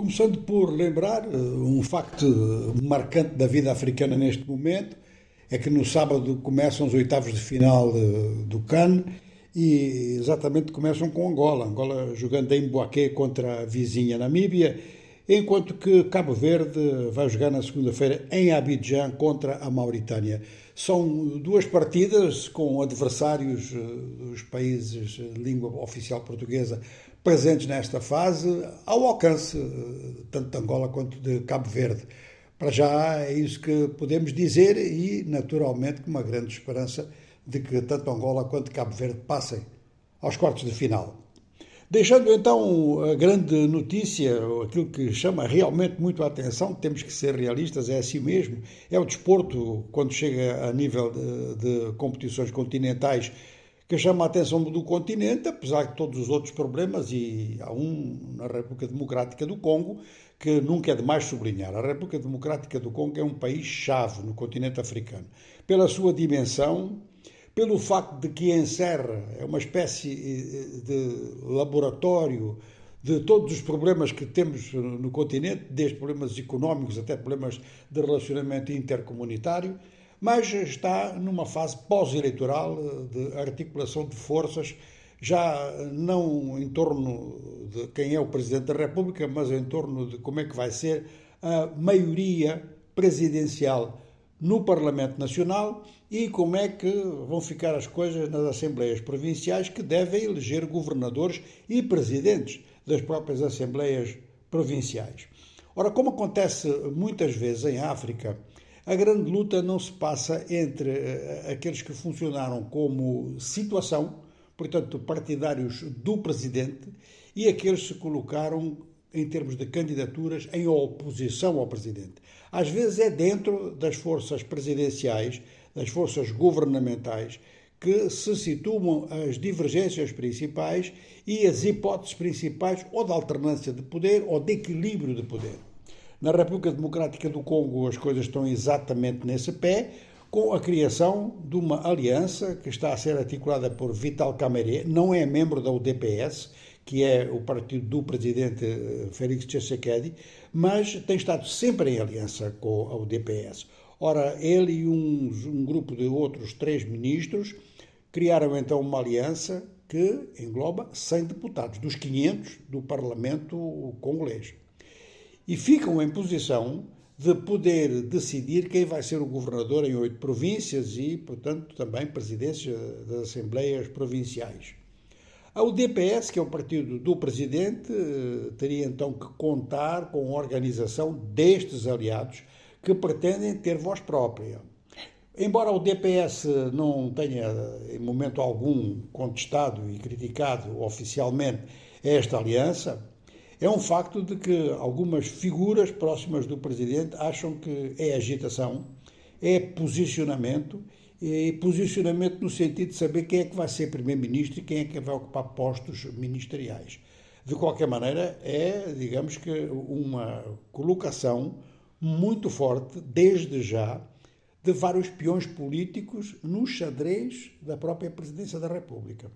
Começando por lembrar eh, um facto marcante da vida africana neste momento, é que no sábado começam os oitavos de final eh, do CAN e exatamente começam com Angola. Angola jogando em Boaquê contra a vizinha Namíbia, enquanto que Cabo Verde vai jogar na segunda-feira em Abidjan contra a Mauritânia. São duas partidas com adversários eh, dos países de língua oficial portuguesa presentes nesta fase, ao alcance eh, tanto de Angola quanto de Cabo Verde. Para já é isso que podemos dizer e, naturalmente, com uma grande esperança de que tanto Angola quanto Cabo Verde passem aos quartos de final. Deixando então a grande notícia, aquilo que chama realmente muito a atenção, temos que ser realistas, é assim mesmo, é o desporto, quando chega a nível de, de competições continentais, que chama a atenção do continente, apesar de todos os outros problemas, e há um na República Democrática do Congo que nunca é demais sublinhar. A República Democrática do Congo é um país-chave no continente africano, pela sua dimensão, pelo facto de que encerra, é uma espécie eh, de laboratório de todos os problemas que temos no continente, desde problemas económicos até problemas de relacionamento intercomunitário, mas está numa fase pós-eleitoral eh, de articulação de forças, já não em torno de quem é o Presidente da República, mas em torno de como é que vai ser a maioria presidencial no Parlamento Nacional e como é que vão ficar as coisas nas Assembleias Provinciais que devem eleger governadores e presidentes das próprias Assembleias Provinciais. Ora, como acontece muitas vezes em África, a grande luta não se passa entre eh, aqueles que funcionaram como situação, portanto, partidários do presidente, e aqueles que se colocaram em termos de candidaturas em oposição ao presidente. Às vezes é dentro das forças presidenciais, das forças governamentais, que se situam as divergências principais e as hipóteses principais ou de alternância de poder ou de equilíbrio de poder. Na República Democrática do Congo as coisas estão exatamente nesse pé, com a criação de uma aliança que está a ser articulada por Vital Kamerhe, não é membro da UDPS, que é o partido do presidente eh, Félix Tshisekedi, mas tem estado sempre em aliança com a UDPS. Ora, ele e um, um grupo de outros três ministros criaram então uma aliança que engloba 100 deputados, dos 500 do Parlamento congolês e ficam em posição de poder decidir quem vai ser o governador em oito províncias e, portanto, também presidência das Assembleias Provinciais. A UDPS, que é o partido do presidente, teria então que contar com a organização destes aliados que pretendem ter voz própria. Embora o DPS não tenha, em momento algum, contestado e criticado oficialmente esta aliança, é um facto de que algumas figuras próximas do presidente acham que é agitação, é posicionamento, e posicionamento no sentido de saber quem é que vai ser primeiro-ministro e quem é que vai ocupar postos ministeriais. De qualquer maneira, é, digamos que, uma colocação muito forte, desde já, de vários peões políticos no xadrez da própria presidência da República.